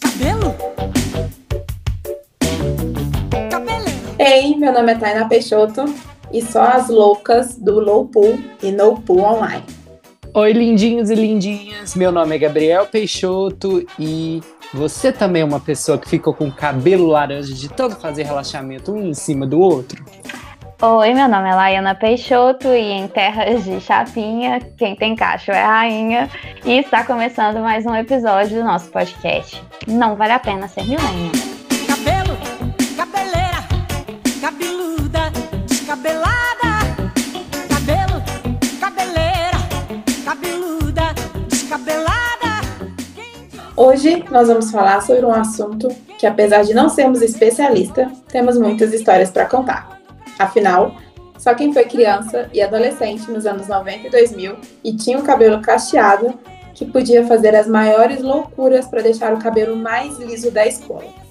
Cabelo? Ei, meu nome é Taina Peixoto e só as loucas do Low Pool e No Pool Online. Oi, lindinhos e lindinhas. Meu nome é Gabriel Peixoto e você também é uma pessoa que ficou com o cabelo laranja de todo fazer relaxamento um em cima do outro? Oi, meu nome é Laiana Peixoto e em terras de chapinha, quem tem cacho é rainha. E está começando mais um episódio do nosso podcast. Não vale a pena ser milênio. Cabelo, cabeleira, cabeluda, descabelada. Cabelo, cabeleira, cabeluda, descabelada. Hoje nós vamos falar sobre um assunto que, apesar de não sermos especialistas, temos muitas histórias para contar. Afinal, só quem foi criança e adolescente nos anos 90 e 2000 e tinha o cabelo cacheado que podia fazer as maiores loucuras para deixar o cabelo mais liso da escola.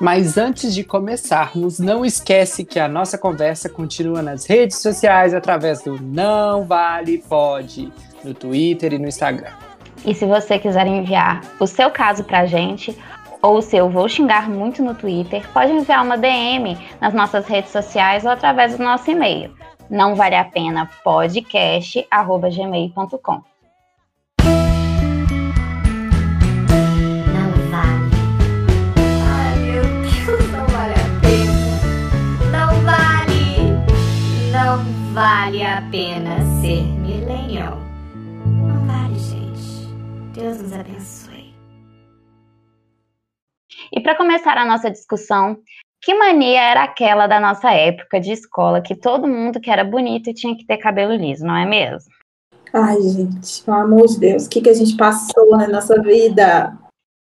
Mas antes de começarmos, não esquece que a nossa conversa continua nas redes sociais através do Não Vale Pode, no Twitter e no Instagram. E se você quiser enviar o seu caso pra gente, ou o seu vou xingar muito no Twitter, pode enviar uma DM nas nossas redes sociais ou através do nosso e-mail. Não vale a pena podcast@gmail.com. Vale. A pena. Ser millennial. Não vale, gente. Deus nos abençoe. E para começar a nossa discussão, que mania era aquela da nossa época de escola que todo mundo que era bonito tinha que ter cabelo liso, não é mesmo? Ai, gente, pelo amor de Deus, o que, que a gente passou na nossa vida?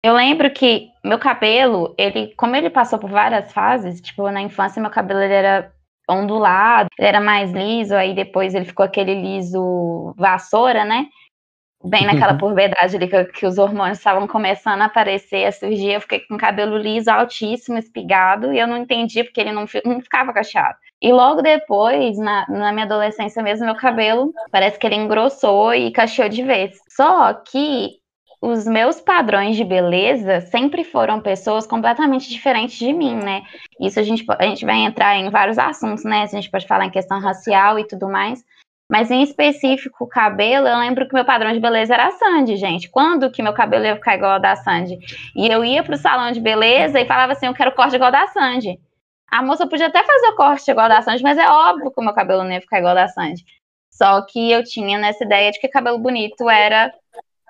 Eu lembro que meu cabelo, ele, como ele passou por várias fases, tipo, na infância meu cabelo ele era ondulado, ele era mais liso, aí depois ele ficou aquele liso vassoura, né? Bem naquela puberdade ali que, que os hormônios estavam começando a aparecer, a surgir, eu fiquei com cabelo liso, altíssimo, espigado, e eu não entendi porque ele não, não ficava cacheado. E logo depois, na, na minha adolescência mesmo, meu cabelo parece que ele engrossou e cacheou de vez. Só que os meus padrões de beleza sempre foram pessoas completamente diferentes de mim, né? Isso a gente, a gente vai entrar em vários assuntos, né? A gente pode falar em questão racial e tudo mais. Mas em específico, o cabelo, eu lembro que meu padrão de beleza era a Sandy, gente. Quando que meu cabelo ia ficar igual ao da Sandy? E eu ia pro salão de beleza e falava assim, eu quero corte igual ao da Sandy. A moça podia até fazer o corte igual ao da Sandy, mas é óbvio que o meu cabelo não ia ficar igual ao da Sandy. Só que eu tinha nessa ideia de que cabelo bonito era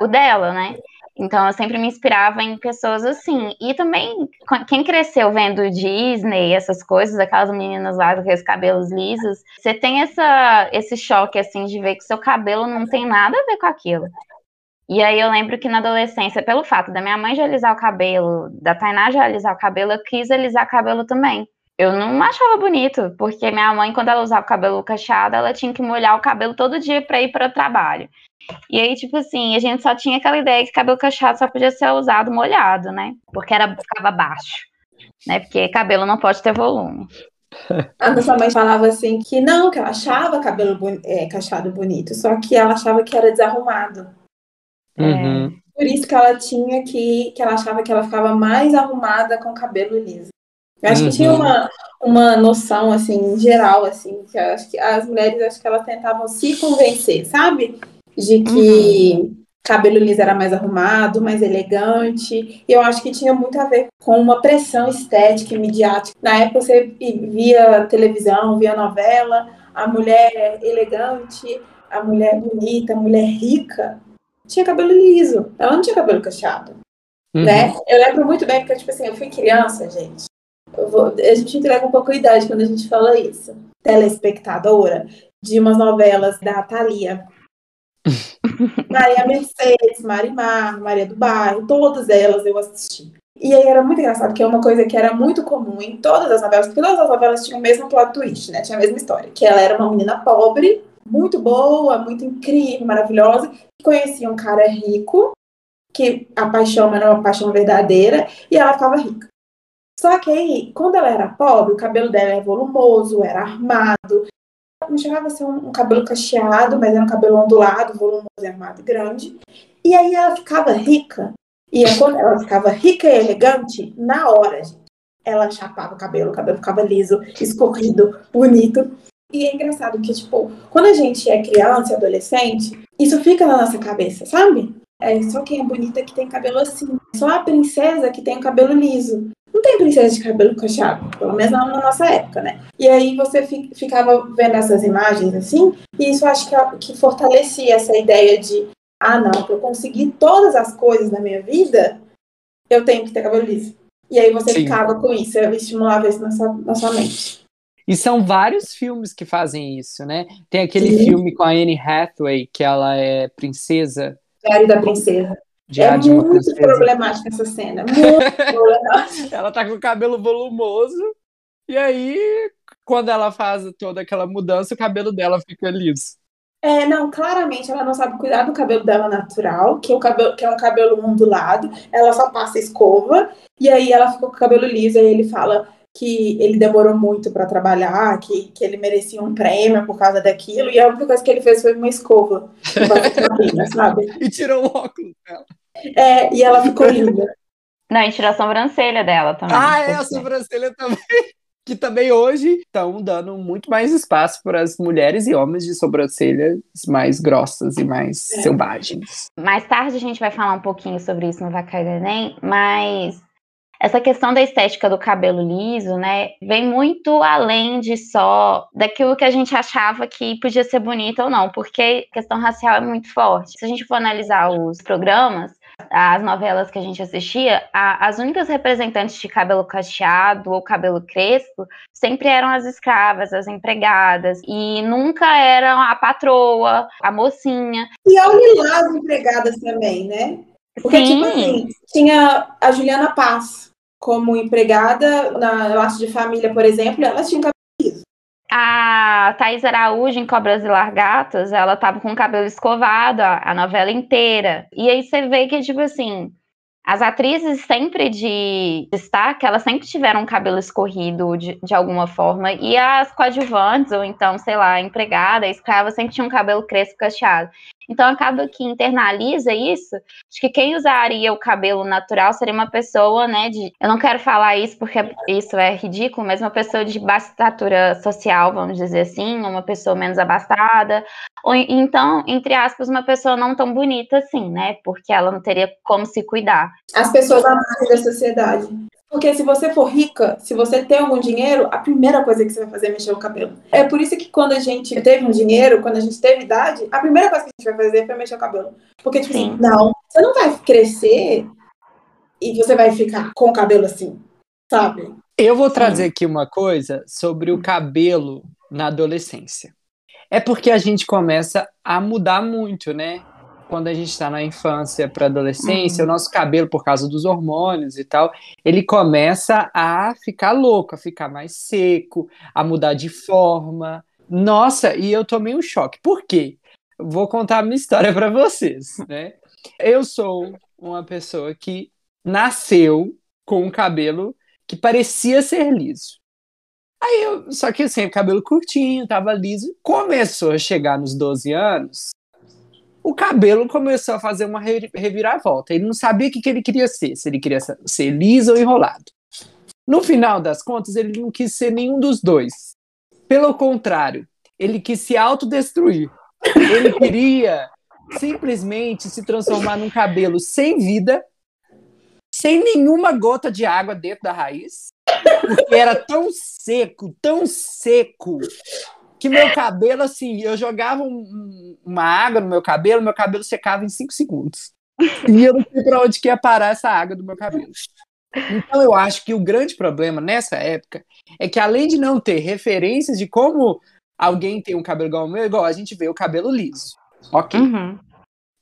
o dela, né? Então eu sempre me inspirava em pessoas assim. E também, quem cresceu vendo Disney, essas coisas, aquelas meninas lá com aqueles cabelos lisos, você tem essa, esse choque assim de ver que seu cabelo não tem nada a ver com aquilo. E aí eu lembro que na adolescência, pelo fato da minha mãe já alisar o cabelo, da Tainá já alisar o cabelo, eu quis alisar cabelo também. Eu não achava bonito, porque minha mãe, quando ela usava o cabelo cacheado, ela tinha que molhar o cabelo todo dia para ir para o trabalho. E aí, tipo assim, a gente só tinha aquela ideia que cabelo cacheado só podia ser usado molhado, né? Porque era, ficava baixo. Né? Porque cabelo não pode ter volume. A nossa mãe falava assim que não, que ela achava cabelo é, cacheado bonito, só que ela achava que era desarrumado. Uhum. Por isso que ela tinha que, que ela achava que ela ficava mais arrumada com cabelo liso. Eu acho Uhum. que tinha uma, uma noção, assim, geral, assim, que acho que as mulheres, acho que elas tentavam se convencer, sabe? De que cabelo liso era mais arrumado, mais elegante. E eu acho que tinha muito a ver com uma pressão estética e midiática. Na época você via televisão, via novela, a mulher elegante, a mulher bonita, a mulher rica, tinha cabelo liso. Ela não tinha cabelo cacheado Uhum. né? Eu lembro muito bem, porque, tipo assim, eu fui criança, gente. Vou- a gente entrega um pouco a idade quando a gente fala isso. Telespectadora de umas novelas da Thalia. Maria Mercedes, Marimar, Maria do Bairro, todas elas eu assisti. E aí era muito engraçado, que é uma coisa que era muito comum em todas as novelas, porque todas as novelas tinham o mesmo plot twist, né? Tinha a mesma história. Que ela era uma menina pobre, muito boa, muito incrível, maravilhosa, que conhecia um cara rico, que a paixão era uma paixão verdadeira, e ela ficava rica. Só que aí, quando ela era pobre, o cabelo dela era volumoso, era armado, não chegava a ser um, um cabelo cacheado, mas era um cabelo ondulado, volumoso, armado grande. E aí ela ficava rica. E aí, quando ela ficava rica e elegante, na hora, gente, ela chapava o cabelo, o cabelo ficava liso, escorrido, bonito. E é engraçado que, tipo, quando a gente é criança e adolescente, isso fica na nossa cabeça, sabe? É só quem é bonita que tem cabelo assim. Só a princesa que tem o cabelo liso. Não tem princesa de cabelo cacheado, pelo menos não na nossa época, né? E aí você fi- ficava vendo essas imagens assim, e isso acho que, que fortalecia essa ideia de, ah, não, para eu conseguir todas as coisas na minha vida, eu tenho que ter cabelo liso. E aí você Sim. ficava com isso, eu estimulava isso na sua, na sua mente. E são vários filmes que fazem isso, né? Tem aquele Sim. filme com a Anne Hathaway, que ela é princesa. Diário da Princesa. É de uma muito princesa. problemática essa cena. Muito problemática. Ela tá com o cabelo volumoso. E aí, quando ela faz toda aquela mudança, o cabelo dela fica liso. É, não, claramente ela não sabe cuidar do cabelo dela natural, que é, o cabelo, que é um cabelo ondulado, ela só passa escova, e aí ela ficou com o cabelo liso, e aí ele fala que ele demorou muito pra trabalhar, que, que ele merecia um prêmio por causa daquilo, e a única coisa que ele fez foi uma escova, fazer cabelo, sabe? E tirou o óculos dela. É, e ela ficou linda. Não, e tirou a sobrancelha dela também. Ah, é, a sobrancelha também. Que também hoje estão dando muito mais espaço para as mulheres e homens de sobrancelhas mais grossas e mais É. selvagens. Mais tarde a gente vai falar um pouquinho sobre isso no Vai Cair do Enem, mas essa questão da estética do cabelo liso, né, vem muito além de só daquilo que a gente achava que podia ser bonito ou não, porque a questão racial é muito forte. Se a gente for analisar os programas, as novelas que a gente assistia, a- as únicas representantes de cabelo cacheado ou cabelo crespo sempre eram as escravas, as empregadas, e nunca eram a patroa, a mocinha. E olha lá as empregadas também, né? Porque, Sim. tipo assim, tinha a Juliana Paz como empregada na Laço de Família, por exemplo, ela tinha cabelo A Thaís Araújo, em Cobras e Largatas, ela tava com o cabelo escovado a, a novela inteira. E aí você vê que, tipo assim, as atrizes sempre de destaque, elas sempre tiveram um cabelo escorrido de, de alguma forma. E as coadjuvantes, ou então, sei lá, empregada, escrava, sempre tinha um cabelo crespo cacheado. Então acaba que internaliza isso. Acho que quem usaria o cabelo natural seria uma pessoa, né, de. Eu não quero falar isso porque isso é ridículo, mas uma pessoa de baixa estatura social, vamos dizer assim, uma pessoa menos abastada, ou en- então, entre aspas, uma pessoa não tão bonita assim, né? Porque ela não teria como se cuidar. as pessoas à da sociedade. Porque se você for rica, se você tem algum dinheiro, a primeira coisa que você vai fazer é mexer o cabelo. É por isso que quando a gente teve um dinheiro, quando a gente teve idade, a primeira coisa que a gente vai fazer foi mexer o cabelo. Porque, tipo Sim. assim, não, você não vai crescer e você vai ficar com o cabelo assim, sabe? Eu vou trazer aqui uma coisa sobre o cabelo na adolescência. É porque a gente começa a mudar muito, né? Quando a gente está na infância para adolescência, o nosso cabelo, por causa dos hormônios e tal, ele começa a ficar louco, a ficar mais seco, a mudar de forma. Nossa, e eu tomei um choque. Por quê? Vou contar a minha história para vocês, né? Eu sou uma pessoa que nasceu com um cabelo que parecia ser liso. Aí eu, só que assim, cabelo curtinho, tava liso. Começou a chegar nos 12 anos, o cabelo começou a fazer uma re- reviravolta. Ele não sabia o que, que ele queria ser, se ele queria ser liso ou enrolado. No final das contas, ele não quis ser nenhum dos dois. Pelo contrário, ele quis se autodestruir. Ele queria simplesmente se transformar num cabelo sem vida, sem nenhuma gota de água dentro da raiz, porque era tão seco, tão seco, que meu cabelo, assim, eu jogava um- um- uma água no meu cabelo, meu cabelo secava em cinco segundos. E eu não sei para onde que ia parar essa água do meu cabelo. Então eu acho que o grande problema nessa época é que além de não ter referências de como alguém tem um cabelo igual ao meu, igual a gente vê o cabelo liso. Ok. Uhum.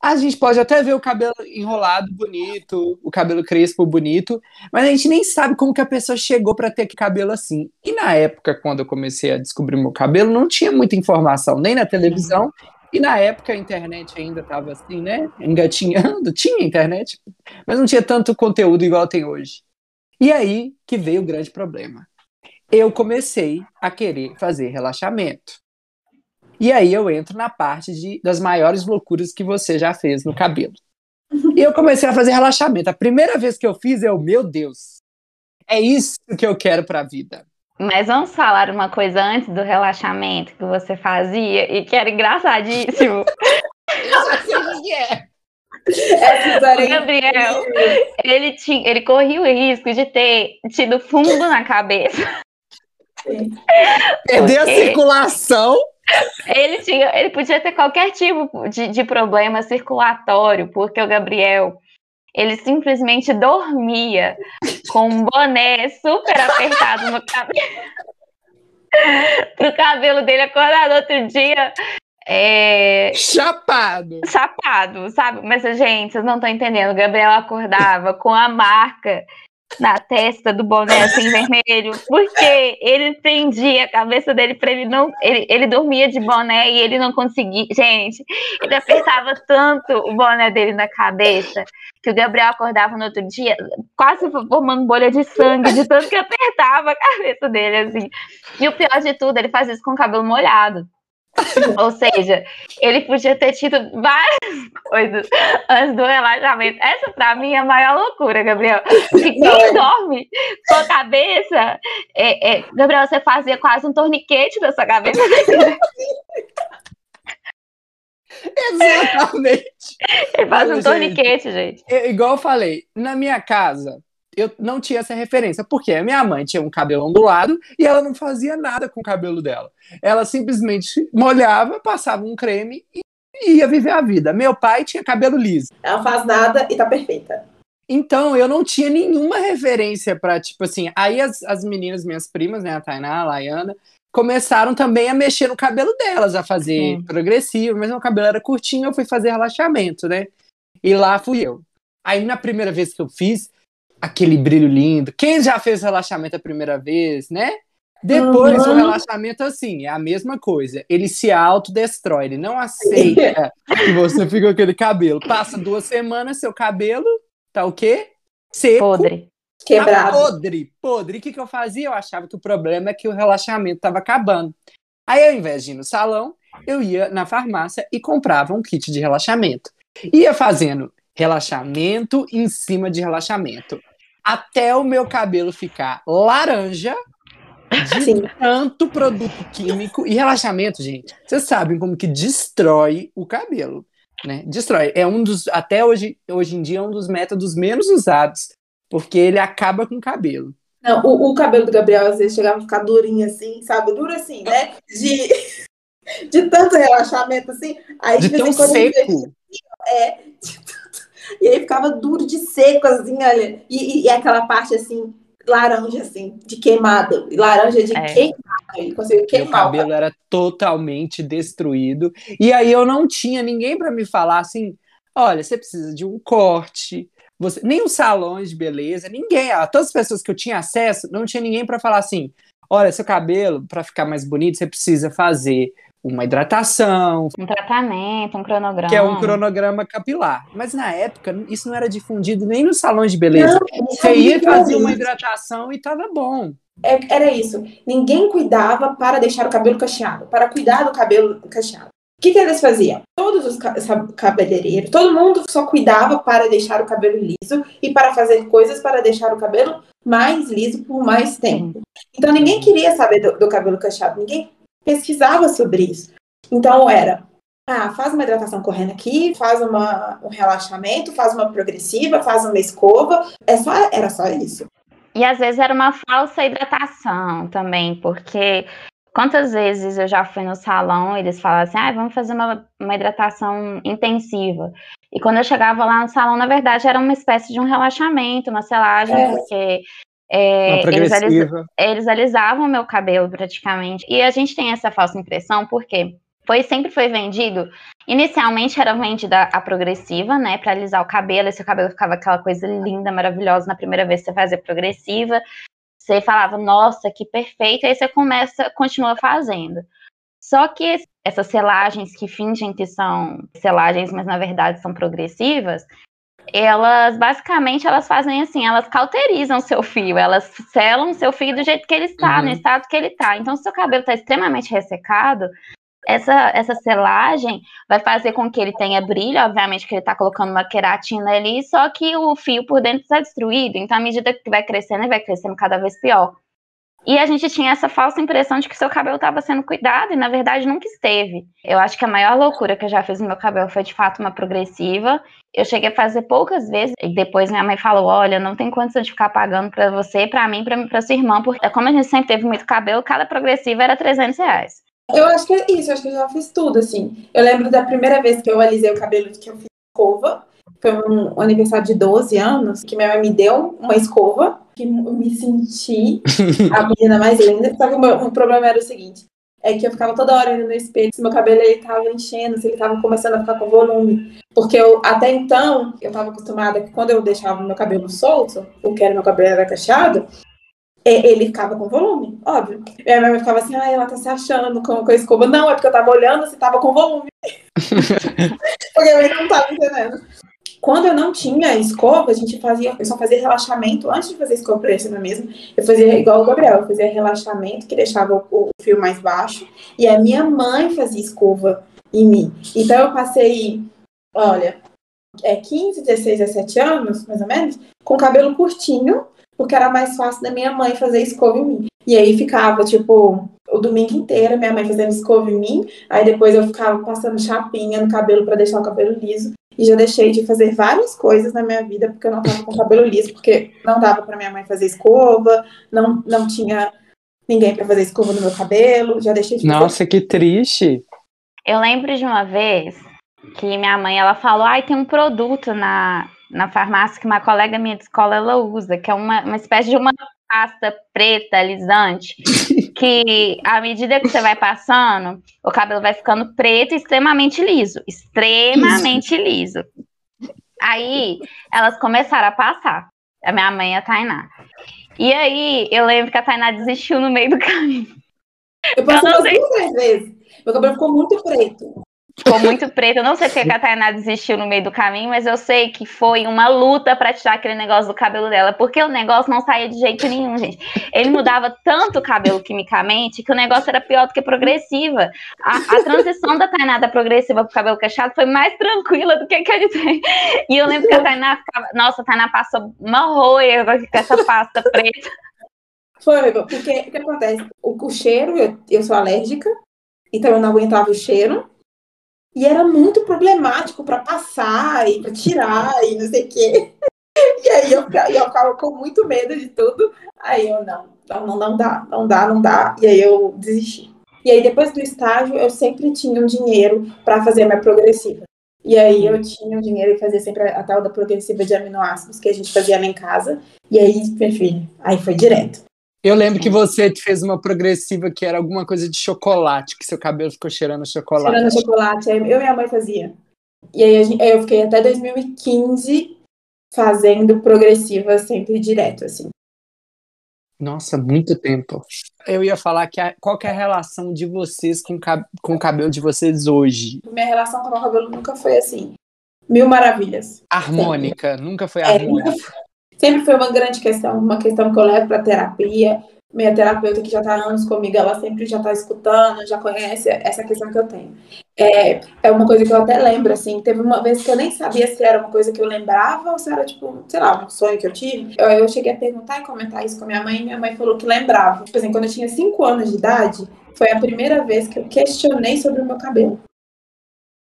A gente pode até ver o cabelo enrolado bonito, o cabelo crespo bonito, mas a gente nem sabe como que a pessoa chegou para ter cabelo assim. E na época, quando eu comecei a descobrir meu cabelo, não tinha muita informação, nem na televisão, e na época a internet ainda estava assim, né? Engatinhando, tinha internet, mas não tinha tanto conteúdo igual tem hoje. E aí que veio o grande problema. Eu comecei a querer fazer relaxamento. E aí eu entro na parte de, das maiores loucuras que você já fez no cabelo. E eu comecei a fazer relaxamento. A primeira vez que eu fiz, eu, meu Deus, é isso que eu quero pra vida. Mas vamos falar uma coisa antes do relaxamento que você fazia e que era engraçadíssimo. Eu já sei o que é. O Gabriel, ele, tinha, ele corria o risco de ter tido fungo na cabeça. Perder a quê? circulação. Ele, tinha, ele podia ter qualquer tipo de, de problema circulatório, porque o Gabriel, ele simplesmente dormia com um boné super apertado no cabelo. Pro cabelo dele acordar no outro dia é, Chapado. chapado, sabe? Mas, gente, vocês não estão entendendo. O Gabriel acordava com a marca na testa do boné assim vermelho, porque ele prendia a cabeça dele para ele não. Ele, ele dormia de boné e ele não conseguia. Gente, ele apertava tanto o boné dele na cabeça que o Gabriel acordava no outro dia quase formando bolha de sangue, de tanto que apertava a cabeça dele, assim. E o pior de tudo, ele faz isso com o cabelo molhado. Ou seja, ele podia ter tido várias coisas antes do relaxamento. Essa, pra mim, é a maior loucura, Gabriel. Porque quem dorme com a cabeça. é- é- Gabriel, você fazia quase um torniquete na sua cabeça. Exatamente. Ele faz um Gente. torniquete, gente. É, igual eu falei, na minha casa, eu não tinha essa referência, porque a minha mãe tinha um cabelo ondulado e ela não fazia nada com o cabelo dela. Ela simplesmente molhava, passava um creme e ia viver a vida. Meu pai tinha cabelo liso. Ela faz nada e tá perfeita. Então, eu não tinha nenhuma referência pra, tipo assim. Aí as, as meninas, minhas primas, né, a Tainá, a Laiana, começaram também a mexer no cabelo delas, a fazer Sim. progressivo, mas meu cabelo era curtinho, eu fui fazer relaxamento, né? E lá fui eu. Aí, na primeira vez que eu fiz, aquele brilho lindo. Quem já fez relaxamento a primeira vez, né? Depois, Uhum. o relaxamento, assim, é a mesma coisa. Ele se autodestrói, ele não aceita que você fica com aquele cabelo. Passa duas semanas, seu cabelo tá o quê? Seco. Podre. Tá Quebrado. podre, podre. O que, que eu fazia? Eu achava que o problema é que o relaxamento tava acabando. Aí, ao invés de ir no salão, eu ia na farmácia e comprava um kit de relaxamento. Ia fazendo relaxamento em cima de relaxamento. Até o meu cabelo ficar laranja de Sim. tanto produto químico. E relaxamento, gente, vocês sabem como que destrói o cabelo. Né? Destrói. É um dos, até hoje, hoje em dia, é um dos métodos menos usados porque ele acaba com o cabelo. Não, o, o cabelo do Gabriel às vezes chegava a ficar durinho assim, sabe? Duro assim, né? De, de tanto relaxamento assim. Aí De tão ele seco. É, de tanto- e aí ficava duro de seco, assim, olha. E, e- e aquela parte assim, laranja, assim, de queimado. E Laranja de É. queimado. Ele conseguiu Meu queimar. o cabelo era totalmente destruído. E aí eu não tinha ninguém para me falar assim: olha, você precisa de um corte. Você... Nem os salões de beleza, ninguém. ah, Todas as pessoas que eu tinha acesso, não tinha ninguém para falar assim: olha, seu cabelo, para ficar mais bonito, você precisa fazer uma hidratação, Um tratamento, um cronograma. que é um cronograma capilar. Mas na época, isso não era difundido nem nos salões de beleza. Não, Você ia fazer uma hidratação e tava bom. É- Era isso. Ninguém cuidava para deixar o cabelo cacheado, para cuidar do cabelo cacheado. O que, que eles faziam? Todos os cabeleireiros, todo mundo só cuidava para deixar o cabelo liso e para fazer coisas para deixar o cabelo mais liso por mais tempo. Então ninguém queria saber do, do cabelo cacheado, ninguém pesquisava sobre isso. Então era, ah, faz uma hidratação correndo aqui, faz uma, um relaxamento, faz uma progressiva, faz uma escova. É só, era só isso. E às vezes era uma falsa hidratação também, porque quantas vezes eu já fui no salão, eles falavam assim, ah, vamos fazer uma, uma hidratação intensiva. E quando eu chegava lá no salão, na verdade, era uma espécie de um relaxamento, uma selagem, É. porque é, eles, eles alisavam meu cabelo praticamente. E a gente tem essa falsa impressão porque foi sempre foi vendido. Inicialmente era vendida a progressiva, né, para alisar o cabelo, e seu cabelo ficava aquela coisa linda, maravilhosa na primeira vez que você fazia progressiva. Você falava, nossa, que perfeito, aí você começa, continua fazendo. Só que esse- essas selagens que fingem que são selagens, mas na verdade são progressivas, elas basicamente elas fazem assim, elas cauterizam seu fio, elas selam seu fio do jeito que ele está, Uhum. no estado que ele está. Então, se seu cabelo está extremamente ressecado, Essa, essa selagem vai fazer com que ele tenha brilho, obviamente que ele está colocando uma queratina ali, só que o fio por dentro está destruído. Então, à medida que vai crescendo, ele vai crescendo cada vez pior. E a gente tinha essa falsa impressão de que seu cabelo estava sendo cuidado, e na verdade nunca esteve. Eu acho que a maior loucura que eu já fiz no meu cabelo foi de fato uma progressiva. Eu cheguei a fazer poucas vezes, e depois minha mãe falou: Olha, não tem condição de ficar pagando para você, para mim, para sua irmã, porque como a gente sempre teve muito cabelo, cada progressiva era 300 reais. Eu acho que é isso, eu acho que eu já fiz tudo, assim. Eu lembro da primeira vez que eu alisei o cabelo, que eu fiz escova. Foi um aniversário de 12 anos, que minha mãe me deu uma escova, que eu me senti a menina mais linda. Só que o, meu, o problema era o seguinte, é que eu ficava toda hora indo no espelho se meu cabelo ele tava enchendo, se ele tava começando a ficar com volume. Porque eu, até então, eu tava acostumada que quando eu deixava meu cabelo solto, o que era meu cabelo era cacheado, ele ficava com volume, óbvio. Minha mãe ficava assim, ah, ela tá se achando com, com a escova. Não, é porque eu tava olhando se tava com volume. porque eu não tava entendendo. Quando eu não tinha escova, a gente fazia, eu só fazia relaxamento antes de fazer escova é mesmo. Eu fazia igual o Gabriel, eu fazia relaxamento, que deixava o, o fio mais baixo, e a minha mãe fazia escova em mim. Então eu passei, olha, é 15, 16, 17 anos, mais ou menos, com cabelo curtinho, porque era mais fácil da minha mãe fazer escova em mim. E aí ficava, tipo, o domingo inteiro, minha mãe fazendo escova em mim, aí depois eu ficava passando chapinha no cabelo para deixar o cabelo liso. E já deixei de fazer várias coisas na minha vida porque eu não tava com cabelo liso, porque não dava para minha mãe fazer escova, não, não tinha ninguém para fazer escova no meu cabelo, já deixei de fazer. Nossa, que triste. Eu lembro de uma vez que minha mãe ela falou: "Ai, tem um produto na na farmácia que uma colega minha de escola ela usa, que é uma, uma espécie de uma pasta preta alisante, que à medida que você vai passando, o cabelo vai ficando preto e extremamente liso, extremamente liso. Aí elas começaram a passar, a minha mãe e a Tainá. E aí eu lembro que a Tainá desistiu no meio do caminho. Eu passei umas duas vezes. Meu cabelo ficou muito preto. Ficou muito preto. Eu não sei porque a Tainá desistiu no meio do caminho, mas eu sei que foi uma luta para tirar aquele negócio do cabelo dela, porque o negócio não saía de jeito nenhum, gente. Ele mudava tanto o cabelo quimicamente que o negócio era pior do que progressiva. A, a transição da Tainá da progressiva pro cabelo cacheado foi mais tranquila do que a gente tem. E eu lembro que a Tainá ficava. Nossa, a Tainá passou uma roia com essa pasta preta. Foi, porque o que acontece? O, o cheiro, eu, eu sou alérgica, então eu não aguentava o cheiro. E era muito problemático para passar e para tirar e não sei o quê. E aí eu, eu ficava com muito medo de tudo. Aí eu, não, não, não dá, não dá, não dá. E aí eu desisti. E aí depois do estágio, eu sempre tinha um dinheiro para fazer minha progressiva. E aí eu tinha um dinheiro e fazia sempre a, a tal da progressiva de aminoácidos que a gente fazia lá em casa. E aí, meu filho, aí foi direto. Eu lembro que você fez uma progressiva que era alguma coisa de chocolate, que seu cabelo ficou cheirando chocolate. Cheirando chocolate, eu e minha mãe fazia. E aí eu fiquei até 2015 fazendo progressiva sempre direto, assim. Nossa, muito tempo. Eu ia falar que a, qual que é a relação de vocês com, com o cabelo de vocês hoje? Minha relação com o cabelo nunca foi assim. Mil maravilhas. Harmônica, sempre. nunca foi harmônica. É, sempre foi uma grande questão, uma questão que eu levo para terapia. Minha terapeuta, que já está há anos comigo, ela sempre já está escutando, já conhece essa questão que eu tenho. É, é uma coisa que eu até lembro, assim, teve uma vez que eu nem sabia se era uma coisa que eu lembrava ou se era, tipo, sei lá, um sonho que eu tive. Eu, eu cheguei a perguntar e comentar isso com minha mãe, e minha mãe falou que lembrava. Tipo assim, quando eu tinha 5 anos de idade, foi a primeira vez que eu questionei sobre o meu cabelo.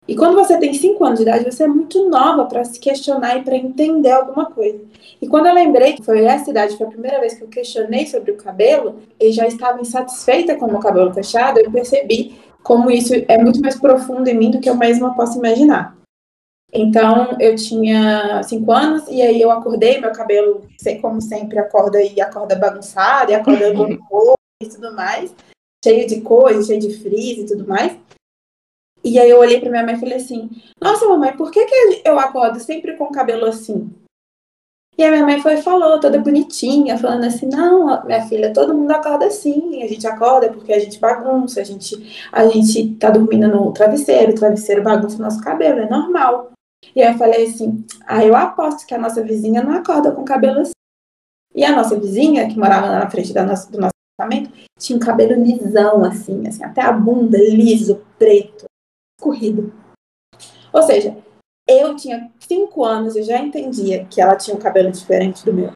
E quando você tem 5 anos de idade, você é muito nova para se questionar e para entender alguma coisa. E quando eu lembrei que foi essa idade, foi a primeira vez que eu questionei sobre o cabelo, e já estava insatisfeita com o meu cabelo fechado, eu percebi como isso é muito mais profundo em mim do que eu mesma posso imaginar. Então, eu tinha 5 anos, e aí eu acordei, meu cabelo, como sempre, acorda e acorda bagunçado, e acorda com cor e tudo mais, cheio de coisas, cheio de frizz e tudo mais. E aí eu olhei para minha mãe e falei assim: Nossa, mamãe, por que, que eu acordo sempre com o cabelo assim? E a minha mãe foi falou, toda bonitinha, falando assim: Não, minha filha, todo mundo acorda assim. A gente acorda porque a gente bagunça, a gente, a gente tá dormindo no travesseiro, o travesseiro bagunça o nosso cabelo, é normal. E aí eu falei assim: Ah, eu aposto que a nossa vizinha não acorda com o cabelo assim. E a nossa vizinha, que morava na frente da nossa, do nosso apartamento, tinha um cabelo lisão, assim, assim, até a bunda, liso, preto, escorrido. Ou seja, eu tinha cinco anos e já entendia que ela tinha um cabelo diferente do meu.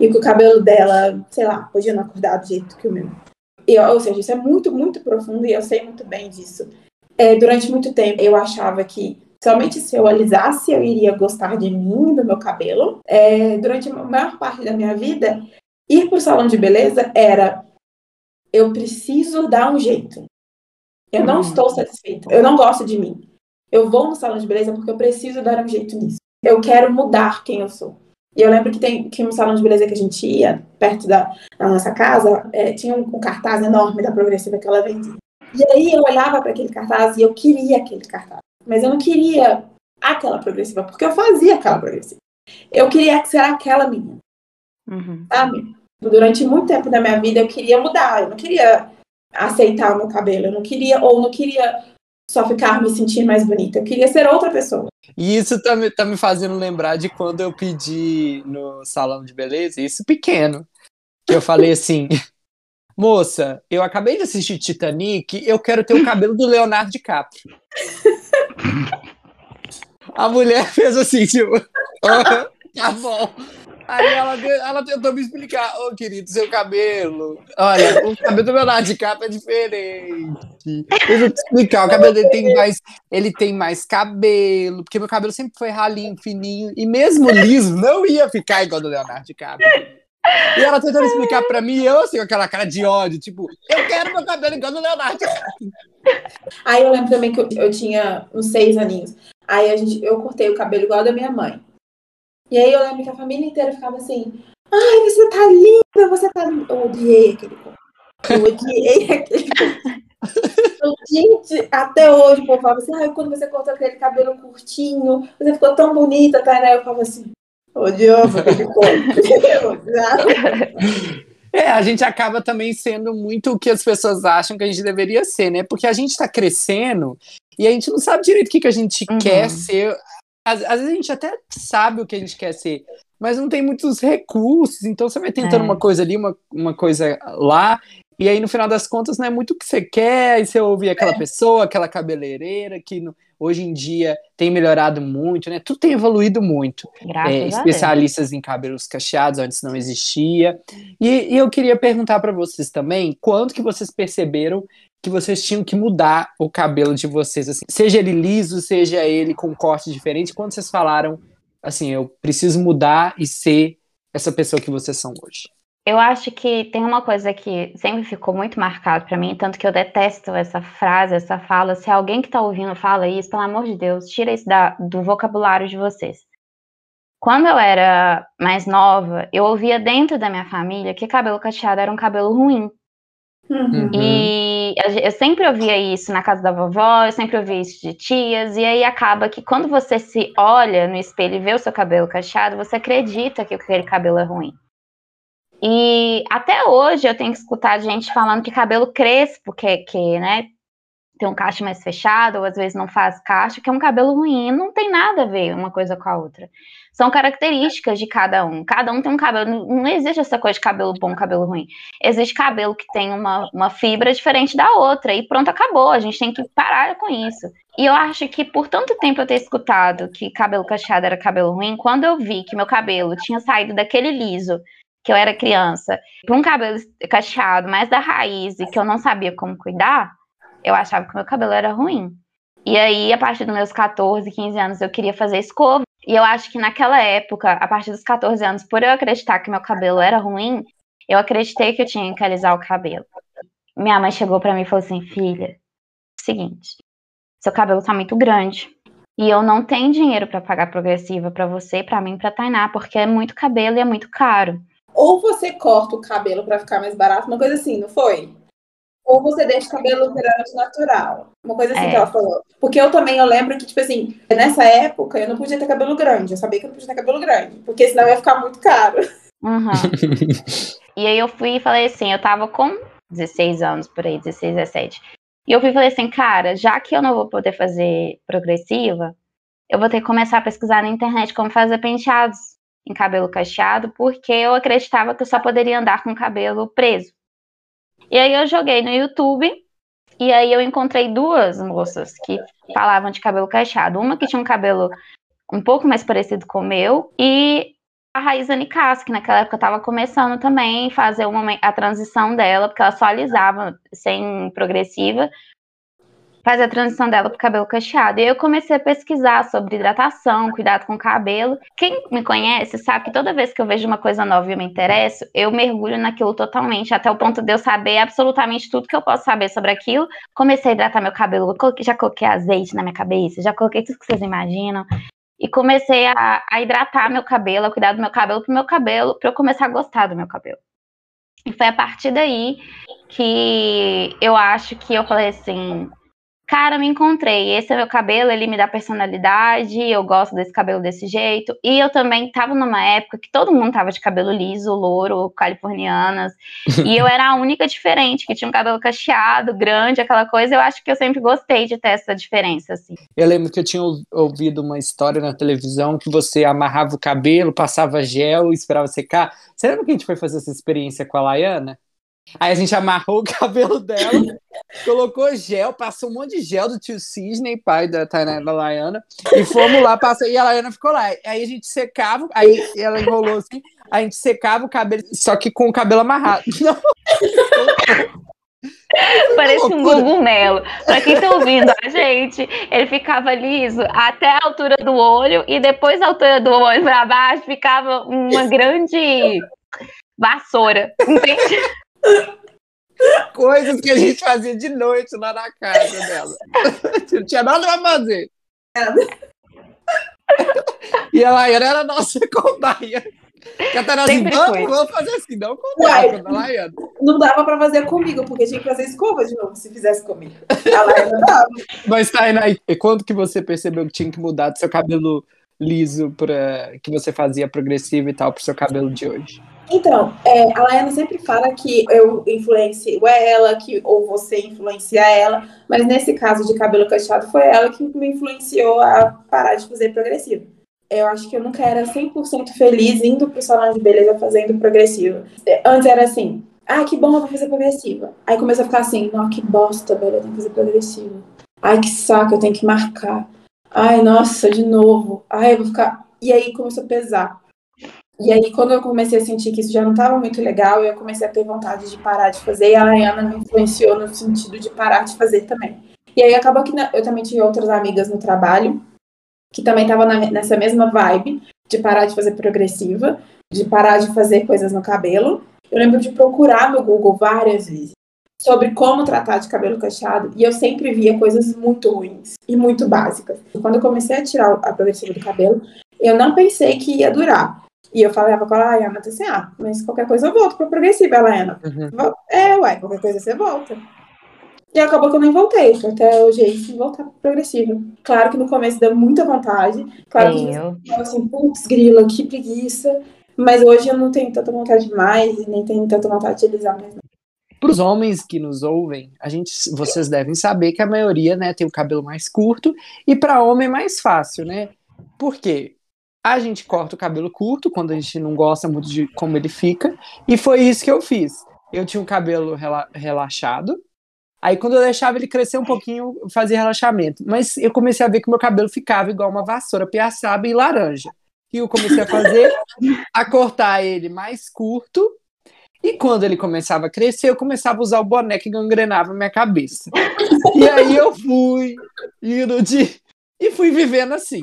E que o cabelo dela, sei lá, podia não acordar do jeito que o meu. E, ou seja, isso é muito, muito profundo e eu sei muito bem disso. É, durante muito tempo eu achava que somente se eu alisasse eu iria gostar de mim, do meu cabelo. É, durante a maior parte da minha vida, ir para o salão de beleza era eu preciso dar um jeito. Eu não Hum. estou satisfeita. Eu não gosto de mim. Eu vou no salão de beleza porque eu preciso dar um jeito nisso. Eu quero mudar quem eu sou. E eu lembro que tem que um salão de beleza que a gente ia, perto da, da nossa casa, é, tinha um, um cartaz enorme da progressiva que ela vendia. E aí eu olhava para aquele cartaz e eu queria aquele cartaz. Mas eu não queria aquela progressiva, porque eu fazia aquela progressiva. Eu queria ser aquela menina, Uhum. sabe? Durante muito tempo da minha vida eu queria mudar, eu não queria aceitar o meu cabelo, eu não queria, ou não queria só ficar me sentindo mais bonita, eu queria ser outra pessoa. E isso tá me, tá me fazendo lembrar de quando eu pedi no salão de beleza, isso pequeno, que eu falei assim, moça, eu acabei de assistir Titanic, eu quero ter o cabelo do Leonardo DiCaprio. A mulher fez assim, tipo, "Ah, tá bom. Aí ela, ela tentou me explicar, ô querido, seu cabelo. Olha, o cabelo do Leonardo DiCaprio é diferente. Eu te explicar, o cabelo dele tem mais ele tem mais cabelo, porque meu cabelo sempre foi ralinho, fininho, e mesmo liso não ia ficar igual do Leonardo DiCaprio. E ela tentando explicar pra mim, eu assim, com aquela cara de ódio, tipo, eu quero meu cabelo igual do Leonardo. Aí eu lembro também que eu, eu tinha uns seis aninhos. Aí a gente, eu cortei o cabelo igual da minha mãe. E aí eu lembro que a família inteira ficava assim, ai, você tá linda, você tá linda. Eu odiei aquele corpo. Eu odiei aquele corpo. Eu, Gente, até hoje o povo falava assim, ai, quando você cortou aquele cabelo curtinho, você ficou tão bonita, tá? Né? Eu falava assim, odiava aquele odiava. É, a gente acaba também sendo muito o que as pessoas acham que a gente deveria ser, né? Porque a gente tá crescendo e a gente não sabe direito o que, que a gente Uhum. quer ser. Às, às vezes a gente até sabe o que a gente quer ser, mas não tem muitos recursos, então você vai tentando É. uma coisa ali, uma, uma coisa lá, e aí no final das contas não é muito o que você quer, aí você ouve aquela pessoa, aquela cabeleireira que no- hoje em dia tem melhorado muito, né? Tudo tem evoluído muito é, a Deus. especialistas em cabelos cacheados, antes não existia. E, e eu queria perguntar para vocês também, quando que vocês perceberam que vocês tinham que mudar o cabelo de vocês, assim, seja ele liso, seja ele com corte diferente, quando vocês falaram, assim, eu preciso mudar e ser essa pessoa que vocês são hoje? Eu acho que tem uma coisa que sempre ficou muito marcado pra mim, tanto que eu detesto essa frase, essa fala. Se alguém que tá ouvindo fala isso, pelo amor de Deus, tira isso da- do vocabulário de vocês. Quando eu era mais nova, eu ouvia dentro da minha família que cabelo cacheado era um cabelo ruim. Uhum. E eu sempre ouvia isso na casa da vovó, eu sempre ouvia isso de tias, e aí acaba que quando você se olha no espelho e vê o seu cabelo cacheado, você acredita que aquele cabelo é ruim. E até hoje eu tenho que escutar gente falando que cabelo crespo, que, que né, tem um cacho mais fechado, ou às vezes não faz cacho, que é um cabelo ruim. Não tem nada a ver uma coisa com a outra. São características de cada um. Cada um tem um cabelo. Não existe essa coisa de cabelo bom, cabelo ruim. Existe cabelo que tem uma, uma fibra diferente da outra. E pronto, acabou. A gente tem que parar com isso. E eu acho que por tanto tempo eu ter escutado que cabelo cacheado era cabelo ruim, quando eu vi que meu cabelo tinha saído daquele liso que eu era criança, para um cabelo cacheado, mais da raiz, e que eu não sabia como cuidar, eu achava que meu cabelo era ruim. E aí, a partir dos meus 14, 15 anos, eu queria fazer escova. E eu acho que naquela época, a partir dos 14 anos, por eu acreditar que meu cabelo era ruim, eu acreditei que eu tinha que alisar o cabelo. Minha mãe chegou para mim e falou assim: filha, seguinte, seu cabelo tá muito grande. E eu não tenho dinheiro para pagar progressiva para você, para mim, para Tainá, porque é muito cabelo e é muito caro. Ou você corta o cabelo pra ficar mais barato, uma coisa assim, não foi? Ou você deixa o cabelo inteiramente natural. Uma coisa assim É. que ela falou. Porque eu também, eu lembro que, tipo assim, nessa época eu não podia ter cabelo grande. Eu sabia que eu não podia ter cabelo grande. Porque senão ia ficar muito caro. Uhum. E aí eu fui e falei assim, eu tava com 16 anos por aí, 16, 17. E eu fui e falei assim, cara, já que eu não vou poder fazer progressiva, eu vou ter que começar a pesquisar na internet como fazer penteados em cabelo cacheado, porque eu acreditava que eu só poderia andar com o cabelo preso. E aí eu joguei no YouTube e aí eu encontrei duas moças que falavam de cabelo cacheado. Uma que tinha um cabelo um pouco mais parecido com o meu e a Raíza Nicasso, que naquela época estava começando também fazer uma, a transição dela, porque ela só alisava sem progressiva fazer a transição dela pro cabelo cacheado. E eu comecei a pesquisar sobre hidratação, cuidado com o cabelo. Quem me conhece sabe que toda vez que eu vejo uma coisa nova e eu me interesso, eu mergulho naquilo totalmente, até o ponto de eu saber absolutamente tudo que eu posso saber sobre aquilo. Comecei a hidratar meu cabelo, já coloquei azeite na minha cabeça, já coloquei tudo que vocês imaginam. E comecei a, a hidratar meu cabelo, a cuidar do meu cabelo, pro meu cabelo, para eu começar a gostar do meu cabelo. E foi a partir daí que eu acho que eu falei assim, cara, me encontrei. Esse é meu cabelo, ele me dá personalidade, eu gosto desse cabelo desse jeito. E eu também tava numa época que todo mundo tava de cabelo liso, louro, californianas. e eu era a única diferente, que tinha um cabelo cacheado, grande, aquela coisa. Eu acho que eu sempre gostei de ter essa diferença, assim. Eu lembro que eu tinha ouvido uma história na televisão que você amarrava o cabelo, passava gel e esperava secar. Você lembra que a gente foi fazer essa experiência com a Laiana? Aí a gente amarrou o cabelo dela, colocou gel, passou um monte de gel do tio Cisne, pai da Tainá da Laiana, e fomos lá, passou, e a Laiana ficou lá. Aí a gente secava, aí ela enrolou assim, a gente secava o cabelo, só que com o cabelo amarrado. Parece um cogumelo. Pra quem tá ouvindo a gente, ele ficava liso até a altura do olho, e depois a altura do olho pra baixo ficava uma grande vassoura, entende? Coisas que a gente fazia de noite lá na casa dela. Não tinha nada pra fazer. E a Laiana era a nossa cobaia. Catarina assim, vamos, vamos fazer assim, não com Uai, Laiana. Não dava pra fazer comigo, porque tinha que fazer escova de novo se fizesse comigo. A Laiana dava. Mas, Tainá, e quando que você percebeu que tinha que mudar do seu cabelo liso para que você fazia progressivo e tal pro seu cabelo de hoje? Então, é, a Laiana sempre fala que eu influencio ela, que ou você influencia ela, mas nesse caso de cabelo cacheado foi ela que me influenciou a parar de fazer progressivo. Eu acho que eu nunca era 100% feliz indo pro salão de beleza fazendo progressivo. Antes era assim, ah, que bom, eu vou fazer progressiva. Aí começou a ficar assim, não, que bosta, velho, eu tenho que fazer progressiva. Ai, que saco, eu tenho que marcar. Ai, nossa, de novo. Ai, eu vou ficar. E aí começou a pesar. E aí, quando eu comecei a sentir que isso já não estava muito legal, eu comecei a ter vontade de parar de fazer, e a Ayana me influenciou no sentido de parar de fazer também. E aí acabou que eu também tinha outras amigas no trabalho que também estavam nessa mesma vibe de parar de fazer progressiva, de parar de fazer coisas no cabelo. Eu lembro de procurar no Google várias vezes sobre como tratar de cabelo cacheado e eu sempre via coisas muito ruins e muito básicas. Quando eu comecei a tirar a progressiva do cabelo, eu não pensei que ia durar. E eu falava com ela, ai, Ana, assim, ah, mas qualquer coisa eu volto pra progressiva, ela, Ana. Uhum. É, ué, qualquer coisa você volta. E acabou que eu nem voltei, até hoje sim voltar pra progressiva. Claro que no começo deu muita vontade, claro que eu falava assim, putz, grila, que preguiça. Mas hoje eu não tenho tanta vontade mais, nem tenho tanta vontade de alisar mais. Para os homens que nos ouvem, a gente, vocês devem saber que a maioria, né, tem o cabelo mais curto e para homem é mais fácil, né? Por quê? A gente corta o cabelo curto quando a gente não gosta muito de como ele fica. E foi isso que eu fiz. Eu tinha um cabelo rela relaxado. Aí quando eu deixava ele crescer um pouquinho, eu fazia relaxamento. Mas eu comecei a ver que meu cabelo ficava igual uma vassoura piaçaba e laranja. E eu comecei a fazer, a cortar ele mais curto. E quando ele começava a crescer, eu começava a usar o boné que gangrenava minha cabeça. E aí eu fui indo de. E fui vivendo assim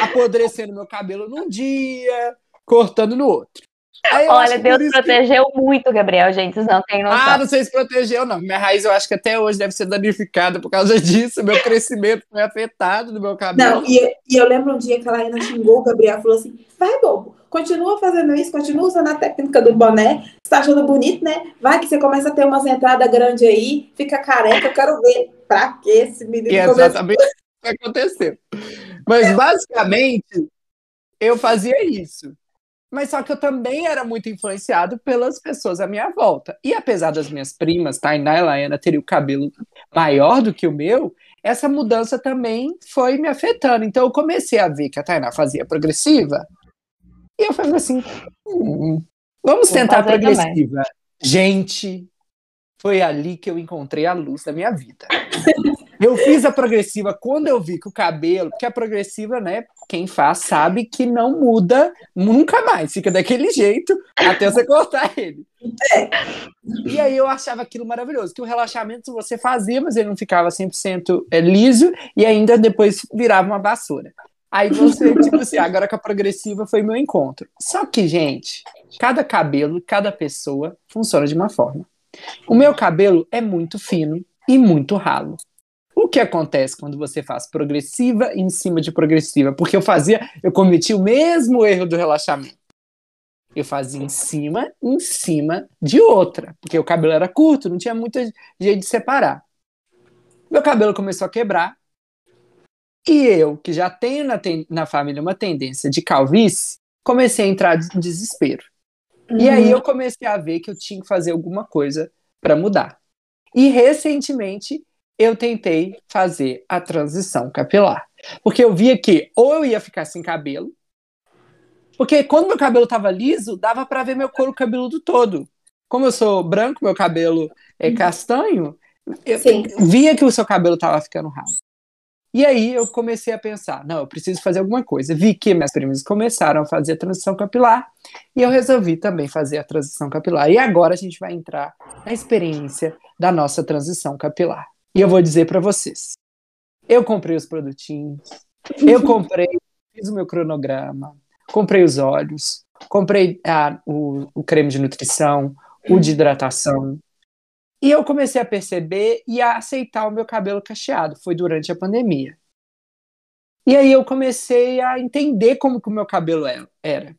apodrecendo meu cabelo num dia, cortando no outro. Olha, Deus protegeu que... muito, Gabriel, gente, vocês não tem noção. Ah, não sei se protegeu, não. Minha raiz eu acho que até hoje deve ser danificada por causa disso. Meu crescimento foi afetado no meu cabelo. Não, e, e eu lembro um dia que ela ainda xingou o Gabriel falou assim: vai, bobo, continua fazendo isso, continua usando a técnica do boné. Você tá achando bonito, né? Vai que você começa a ter umas entradas grandes aí, fica careca, eu quero ver. Pra que esse menino e exatamente que aconteceu. Mas basicamente, eu fazia isso. Mas só que eu também era muito influenciado pelas pessoas à minha volta. E apesar das minhas primas, Tainá e Laiana, terem o cabelo maior do que o meu, essa mudança também foi me afetando. Então eu comecei a ver que a Tainá fazia progressiva. E eu falei assim: hum, vamos tentar progressiva. Também. Gente, Foi ali que eu encontrei a luz da minha vida. Eu fiz a progressiva quando eu vi que o cabelo, porque a progressiva, né, quem faz sabe que não muda nunca mais, fica daquele jeito até você cortar ele. É. E aí eu achava aquilo maravilhoso, que o relaxamento você fazia, mas ele não ficava 100% é, liso e ainda depois virava uma vassoura. Aí você, tipo assim, agora com a progressiva foi meu encontro. Só que, gente, cada cabelo, cada pessoa funciona de uma forma. O meu cabelo é muito fino e muito ralo. O que acontece quando você faz progressiva em cima de progressiva? Porque eu fazia, eu cometi o mesmo erro do relaxamento. Eu fazia em cima, em cima de outra, porque o cabelo era curto, não tinha muito jeito de separar. Meu cabelo começou a quebrar, e eu, que já tenho na, ten na família uma tendência de calvície, comecei a entrar em desespero. Uhum. E aí eu comecei a ver que eu tinha que fazer alguma coisa para mudar. E recentemente eu tentei fazer a transição capilar. Porque eu via que ou eu ia ficar sem cabelo, porque quando meu cabelo estava liso, dava para ver meu couro cabeludo todo. Como eu sou branco, meu cabelo é uhum. castanho, eu Sim. via que o seu cabelo estava ficando ralo. E aí eu comecei a pensar, não, eu preciso fazer alguma coisa. Vi que minhas primas começaram a fazer a transição capilar e eu resolvi também fazer a transição capilar. E agora a gente vai entrar na experiência da nossa transição capilar. E eu vou dizer para vocês. Eu comprei os produtinhos, eu comprei, fiz o meu cronograma, comprei os óleos, comprei o, o creme de nutrição, o de hidratação. E eu comecei a perceber e a aceitar o meu cabelo cacheado. Foi durante a pandemia. E aí eu comecei a entender como que o meu cabelo é, era.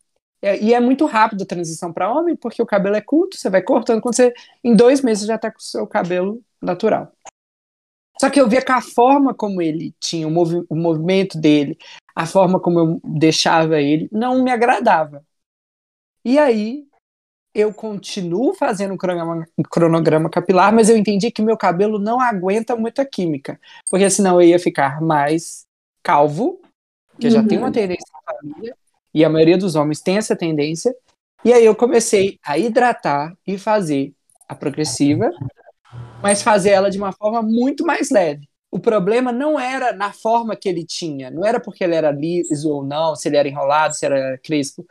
E é muito rápido a transição para homem, porque o cabelo é curto, você vai cortando, quando você, em dois meses, já está com o seu cabelo natural. Só que eu via que a forma como ele tinha o, movi o movimento dele, a forma como eu deixava ele, não me agradava. E aí eu continuo fazendo um cronograma, um cronograma capilar, mas eu entendi que meu cabelo não aguenta muita química, porque senão eu ia ficar mais calvo, que uhum. já tem uma tendência na família, e a maioria dos homens tem essa tendência. E aí eu comecei a hidratar e fazer a progressiva, mas fazer ela de uma forma muito mais leve. O problema não era na forma que ele tinha, não era porque ele era liso ou não, se ele era enrolado, se era crespo.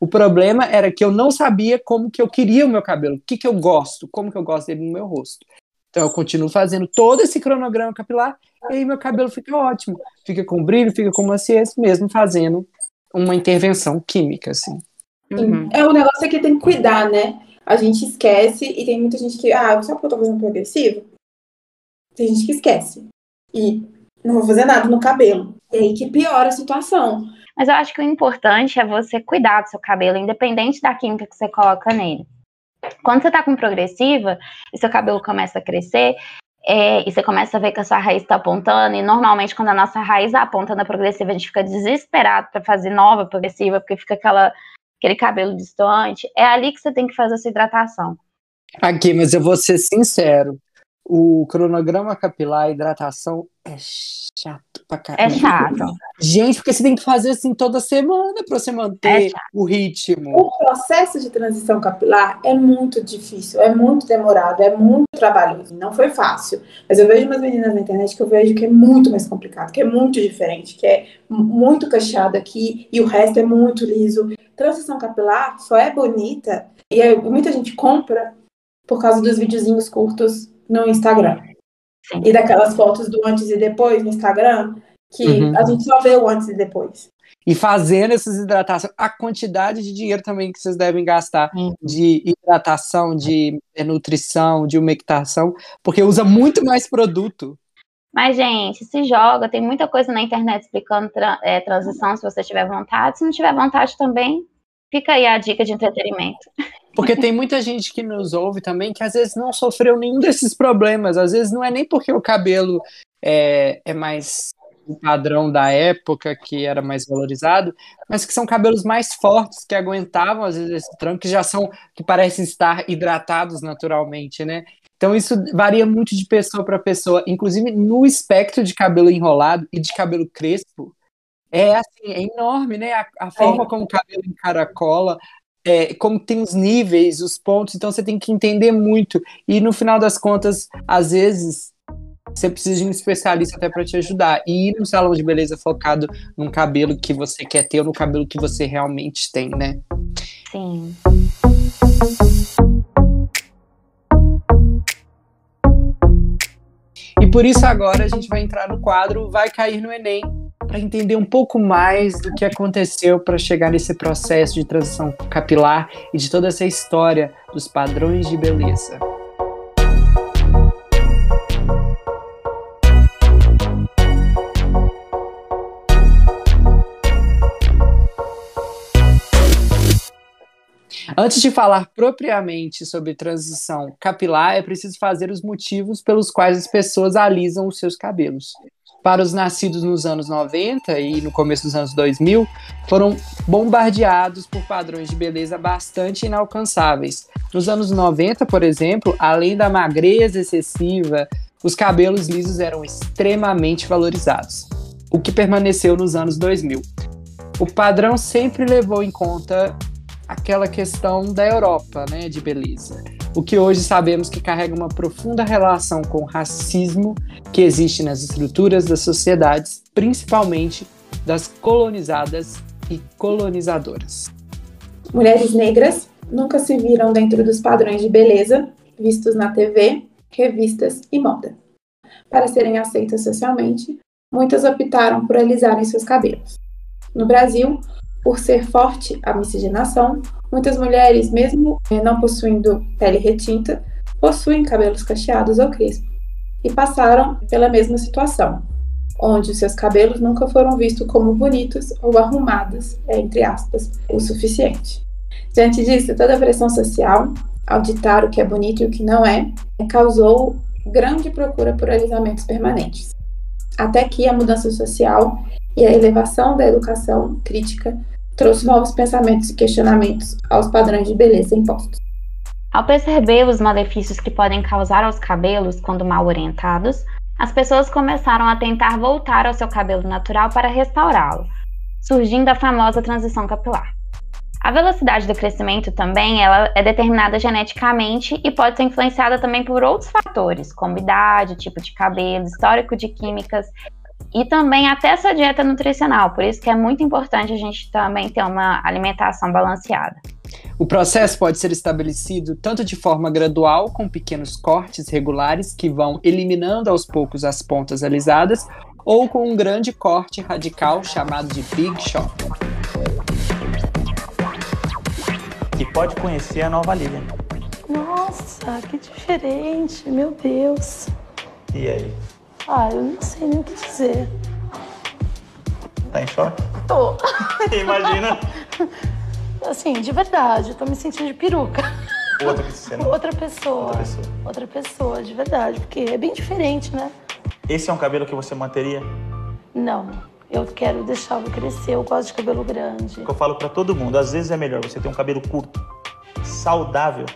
O problema era que eu não sabia como que eu queria o meu cabelo, o que, que eu gosto, como que eu gosto dele no meu rosto. Então eu continuo fazendo todo esse cronograma capilar e aí meu cabelo fica ótimo, fica com brilho, fica com maciez, mesmo fazendo uma intervenção química, assim. Uhum. É um negócio que tem que cuidar, né? A gente esquece e tem muita gente que, ah, sabe porque eu tô fazendo progressivo? Tem gente que esquece. E não vou fazer nada no cabelo. E aí que piora a situação. Mas eu acho que o importante é você cuidar do seu cabelo, independente da química que você coloca nele. Quando você tá com progressiva e seu cabelo começa a crescer, é, e você começa a ver que a sua raiz está apontando, e normalmente quando a nossa raiz aponta na progressiva, a gente fica desesperado para fazer nova progressiva, porque fica aquela aquele cabelo distante, é ali que você tem que fazer essa hidratação. Aqui, mas eu vou ser sincero. O cronograma capilar, hidratação, é chato pra caramba. É chato. Gente, porque você tem que fazer assim toda semana pra você manter é o ritmo. O processo de transição capilar é muito difícil, é muito demorado, é muito trabalhoso. Não foi fácil. Mas eu vejo umas meninas na internet que eu vejo que é muito mais complicado, que é muito diferente, que é muito cacheado aqui e o resto é muito liso transição capilar só é bonita e é, muita gente compra por causa dos videozinhos curtos no Instagram. Sim. E daquelas fotos do antes e depois no Instagram, que uhum. a gente só vê o antes e depois. E fazendo essas hidratações, a quantidade de dinheiro também que vocês devem gastar uhum. de hidratação, de nutrição, de umectação, porque usa muito mais produto. Mas, gente, se joga, tem muita coisa na internet explicando tra é, transição, se você tiver vontade. Se não tiver vontade também, fica aí a dica de entretenimento. Porque tem muita gente que nos ouve também que às vezes não sofreu nenhum desses problemas. Às vezes não é nem porque o cabelo é, é mais o padrão da época que era mais valorizado, mas que são cabelos mais fortes que aguentavam às vezes esse tranco, que já são que parecem estar hidratados naturalmente, né? Então isso varia muito de pessoa para pessoa, inclusive no espectro de cabelo enrolado e de cabelo crespo, é assim, é enorme, né? A, a forma é. como o cabelo encaracola, é, como tem os níveis, os pontos, então você tem que entender muito. E no final das contas, às vezes, você precisa de um especialista até para te ajudar. E ir no salão de beleza focado num cabelo que você quer ter ou no cabelo que você realmente tem, né? Sim. E por isso agora a gente vai entrar no quadro Vai Cair no Enem, para entender um pouco mais do que aconteceu para chegar nesse processo de transição capilar e de toda essa história dos padrões de beleza. Antes de falar propriamente sobre transição capilar, é preciso fazer os motivos pelos quais as pessoas alisam os seus cabelos. Para os nascidos nos anos 90 e no começo dos anos 2000, foram bombardeados por padrões de beleza bastante inalcançáveis. Nos anos 90, por exemplo, além da magreza excessiva, os cabelos lisos eram extremamente valorizados, o que permaneceu nos anos 2000. O padrão sempre levou em conta aquela questão da Europa, né, de beleza. O que hoje sabemos que carrega uma profunda relação com o racismo que existe nas estruturas das sociedades, principalmente das colonizadas e colonizadoras. Mulheres negras nunca se viram dentro dos padrões de beleza vistos na TV, revistas e moda. Para serem aceitas socialmente, muitas optaram por alisarem seus cabelos. No Brasil, por ser forte a miscigenação, muitas mulheres, mesmo eh, não possuindo pele retinta, possuem cabelos cacheados ou crespos e passaram pela mesma situação, onde seus cabelos nunca foram vistos como bonitos ou arrumados, entre aspas, o suficiente. Diante disso, toda a pressão social, ao ditar o que é bonito e o que não é, causou grande procura por alisamentos permanentes. Até que a mudança social e a elevação da educação crítica trouxe novos pensamentos e questionamentos aos padrões de beleza impostos. Ao perceber os malefícios que podem causar aos cabelos quando mal orientados, as pessoas começaram a tentar voltar ao seu cabelo natural para restaurá-lo, surgindo a famosa transição capilar. A velocidade do crescimento também ela é determinada geneticamente e pode ser influenciada também por outros fatores, como idade, tipo de cabelo, histórico de químicas e também até essa dieta nutricional. Por isso que é muito importante a gente também ter uma alimentação balanceada. O processo pode ser estabelecido tanto de forma gradual, com pequenos cortes regulares que vão eliminando aos poucos as pontas alisadas, ou com um grande corte radical chamado de Big Shot. E pode conhecer a nova Lilian. Nossa, que diferente, meu Deus. E aí? Ah, eu não sei nem o que dizer. Tá em choque? Tô. Imagina. Assim, de verdade, eu tô me sentindo de peruca. Outra que você não. Outra pessoa. Outra pessoa. Outra pessoa, de verdade, porque é bem diferente, né? Esse é um cabelo que você manteria? Não, eu quero deixá-lo crescer, eu gosto de cabelo grande. Eu falo pra todo mundo, às vezes é melhor você ter um cabelo curto, saudável,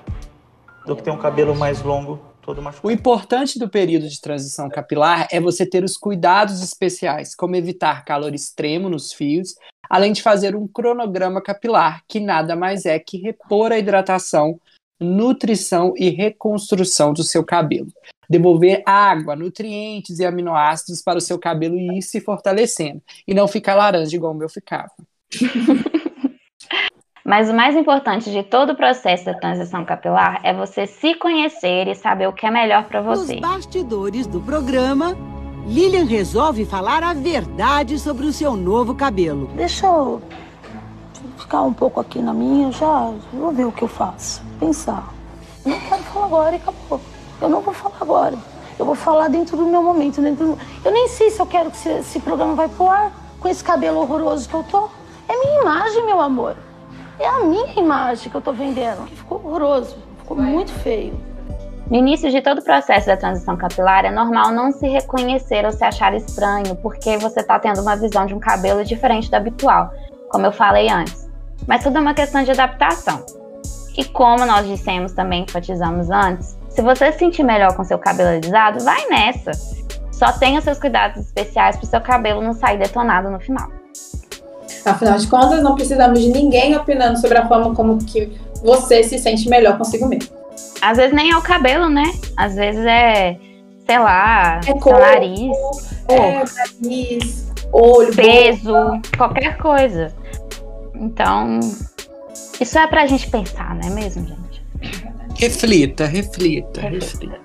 do que ter um cabelo mais longo, todo O machucado. importante do período de transição capilar é você ter os cuidados especiais, como evitar calor extremo nos fios, além de fazer um cronograma capilar, que nada mais é que repor a hidratação, nutrição e reconstrução do seu cabelo. Devolver água, nutrientes e aminoácidos para o seu cabelo ir se fortalecendo e não ficar laranja igual o meu ficava. Mas o mais importante de todo o processo da transição capilar é você se conhecer e saber o que é melhor para você. Nos bastidores do programa, Lilian resolve falar a verdade sobre o seu novo cabelo. Deixa eu ficar um pouco aqui na minha, já vou ver o que eu faço. Pensar. Não quero falar agora e acabou. Eu não vou falar agora. Eu vou falar dentro do meu momento. Dentro do... Eu nem sei se eu quero que esse, esse programa vai pro ar com esse cabelo horroroso que eu tô. É minha imagem, meu amor. É a minha imagem que eu tô vendendo. Ficou horroroso. Ficou muito feio. No início de todo o processo da transição capilar, é normal não se reconhecer ou se achar estranho, porque você está tendo uma visão de um cabelo diferente do habitual, como eu falei antes. Mas tudo é uma questão de adaptação. E como nós dissemos também, enfatizamos antes, se você se sentir melhor com seu cabelo alisado, vai nessa. Só tenha seus cuidados especiais para o seu cabelo não sair detonado no final. Afinal de contas, não precisamos de ninguém opinando sobre a forma como que você se sente melhor consigo mesmo. Às vezes nem é o cabelo, né? Às vezes é, sei lá, É corpo, nariz, É, nariz, olho, peso, qualquer coisa. Então, isso é pra gente pensar, não é mesmo, gente? Reflita, reflita, reflita.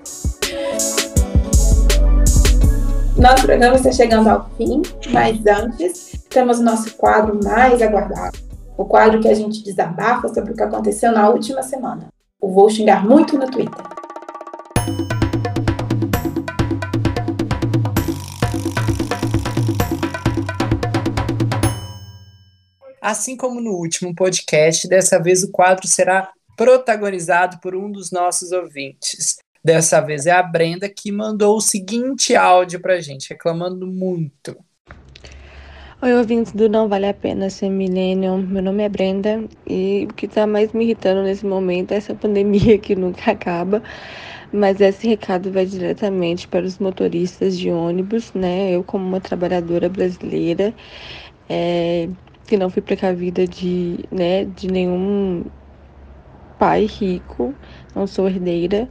Nosso programa está chegando ao fim, mas antes temos nosso quadro mais aguardado. O quadro que a gente desabafa sobre o que aconteceu na última semana. O Vou Xingar Muito no Twitter. Assim como no último podcast, dessa vez o quadro será protagonizado por um dos nossos ouvintes. Dessa vez é a Brenda que mandou o seguinte áudio pra gente, reclamando muito. Oi, ouvintes do Não Vale a Pena Ser Millennium. Meu nome é Brenda e o que tá mais me irritando nesse momento é essa pandemia que nunca acaba. Mas esse recado vai diretamente para os motoristas de ônibus, né? Eu, como uma trabalhadora brasileira, é, que não fui precavida de, né, de nenhum pai rico, não sou herdeira.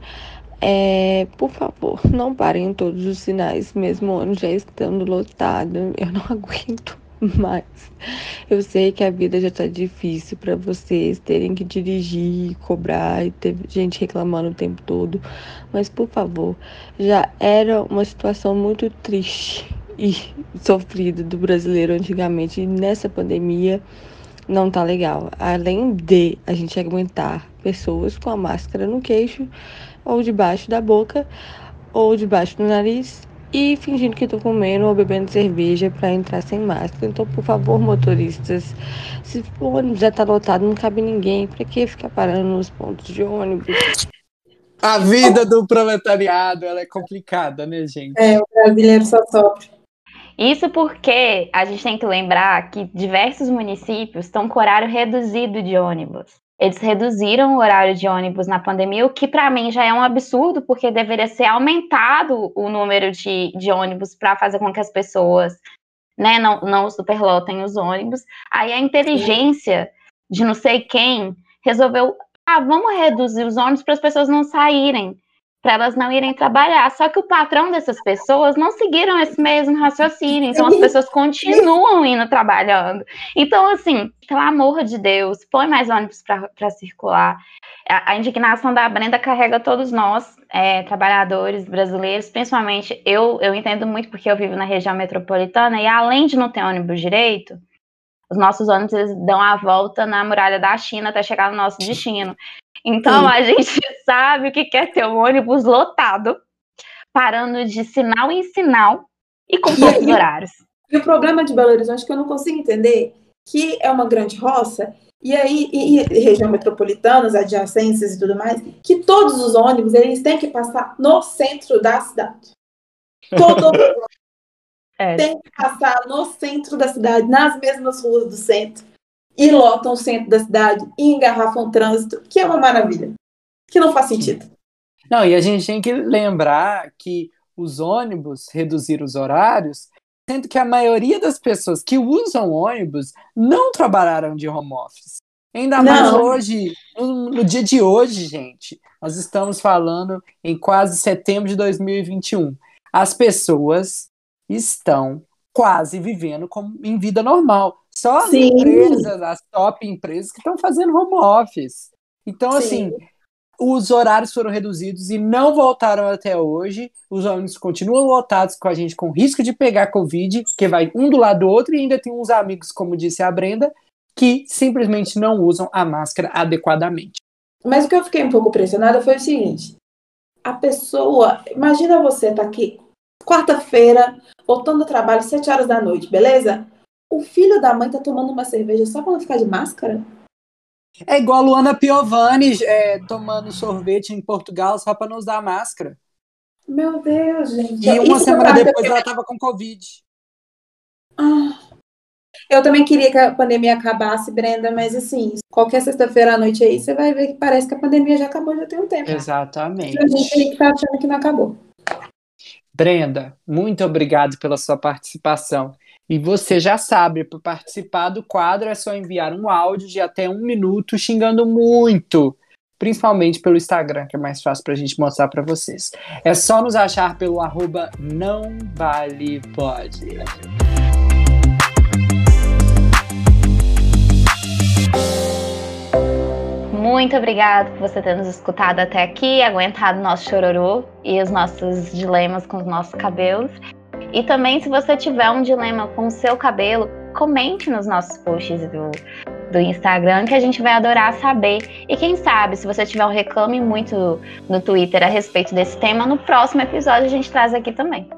É, por favor, não parem em todos os sinais, mesmo o ônibus já estando lotado. Eu não aguento mais. Eu sei que a vida já tá difícil para vocês terem que dirigir, cobrar e ter gente reclamando o tempo todo. Mas por favor, já era uma situação muito triste e sofrida do brasileiro antigamente. E nessa pandemia não tá legal. Além de a gente aguentar pessoas com a máscara no queixo, ou debaixo da boca, ou debaixo do nariz, e fingindo que tô comendo ou bebendo cerveja para entrar sem máscara. Então, por favor, motoristas, se o ônibus já tá lotado, não cabe ninguém, para que ficar parando nos pontos de ônibus? A vida do proletariado, ela é complicada, né, gente? É, o brasileiro só sofre. Isso porque a gente tem que lembrar que diversos municípios estão com horário reduzido de ônibus. Eles reduziram o horário de ônibus na pandemia, o que para mim já é um absurdo, porque deveria ser aumentado o número de, de ônibus para fazer com que as pessoas né, não, não superlotem os ônibus. Aí a inteligência de não sei quem resolveu, ah, vamos reduzir os ônibus para as pessoas não saírem, para elas não irem trabalhar. Só que o patrão dessas pessoas não seguiram esse mesmo raciocínio, então as pessoas continuam indo trabalhando. Então, assim, pelo amor de Deus, põe mais ônibus para circular. A, a indignação da Brenda carrega todos nós, é, trabalhadores brasileiros, principalmente eu, eu entendo muito porque eu vivo na região metropolitana e além de não ter ônibus direito, os nossos ônibus eles dão a volta na muralha da China até chegar no nosso destino. Então Sim. a gente sabe o que quer ter um ônibus lotado, parando de sinal em sinal e com poucos horários. E o problema de Belo Horizonte que eu não consigo entender que é uma grande roça, e aí, e, e região metropolitana, as adjacências e tudo mais, que todos os ônibus eles têm que passar no centro da cidade. Todo É. tem que passar no centro da cidade, nas mesmas ruas do centro, e lotam o centro da cidade e engarrafam o trânsito, que é uma maravilha. Que não faz sentido. Não, e a gente tem que lembrar que os ônibus reduziram os horários, sendo que a maioria das pessoas que usam ônibus não trabalharam de home office. Ainda mais Não. hoje, no, no dia de hoje, gente, nós estamos falando em quase setembro de 2021. As pessoas estão quase vivendo como em vida normal. Só as Sim. empresas, as top empresas que estão fazendo home office. Então, Sim. assim, os horários foram reduzidos e não voltaram até hoje. Os ônibus continuam lotados com a gente com risco de pegar Covid, que vai um do lado do outro, e ainda tem uns amigos, como disse a Brenda, que simplesmente não usam a máscara adequadamente. Mas o que eu fiquei um pouco pressionada foi o seguinte: a pessoa, imagina você tá aqui quarta-feira, voltando do trabalho, sete horas da noite, beleza? O filho da mãe tá tomando uma cerveja só pra não ficar de máscara? É igual a Luana Piovani é, tomando sorvete em Portugal só para não usar máscara. Meu Deus, gente. E uma Isso semana depois ela tava com Covid. Ah, eu também queria que a pandemia acabasse, Brenda, mas assim, qualquer sexta-feira à noite aí, você vai ver que parece que a pandemia já acabou já tem um tempo. Exatamente. A gente aí que tá achando que não acabou. Brenda, muito obrigado pela sua participação. E você já sabe, para participar do quadro é só enviar um áudio de até um minuto xingando muito, principalmente pelo Instagram, que é mais fácil para a gente mostrar para vocês. É só nos achar pelo arroba não vale pode. Muito obrigada por você ter nos escutado até aqui, aguentado nosso chororô e os nossos dilemas com os nossos cabelos. E também, se você tiver um dilema com o seu cabelo, comente nos nossos posts do, do Instagram, que a gente vai adorar saber. E quem sabe, se você tiver um reclame muito no Twitter a respeito desse tema, no próximo episódio a gente traz aqui também.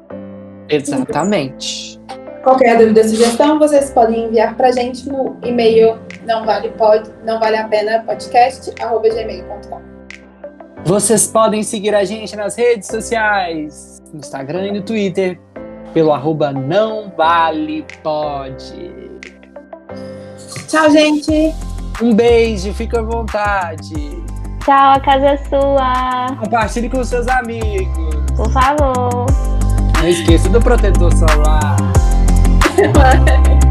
Exatamente. Qualquer dúvida ou sugestão, vocês podem enviar pra gente no e-mail não vale, pode, não vale a pena podcast, arroba gmail.com. Vocês podem seguir a gente nas redes sociais, no Instagram e no Twitter, pelo arroba não vale pode. Tchau, gente. Um beijo, fica à vontade. Tchau, a casa é sua. Compartilhe com seus amigos. Por favor. Não esqueça do protetor solar.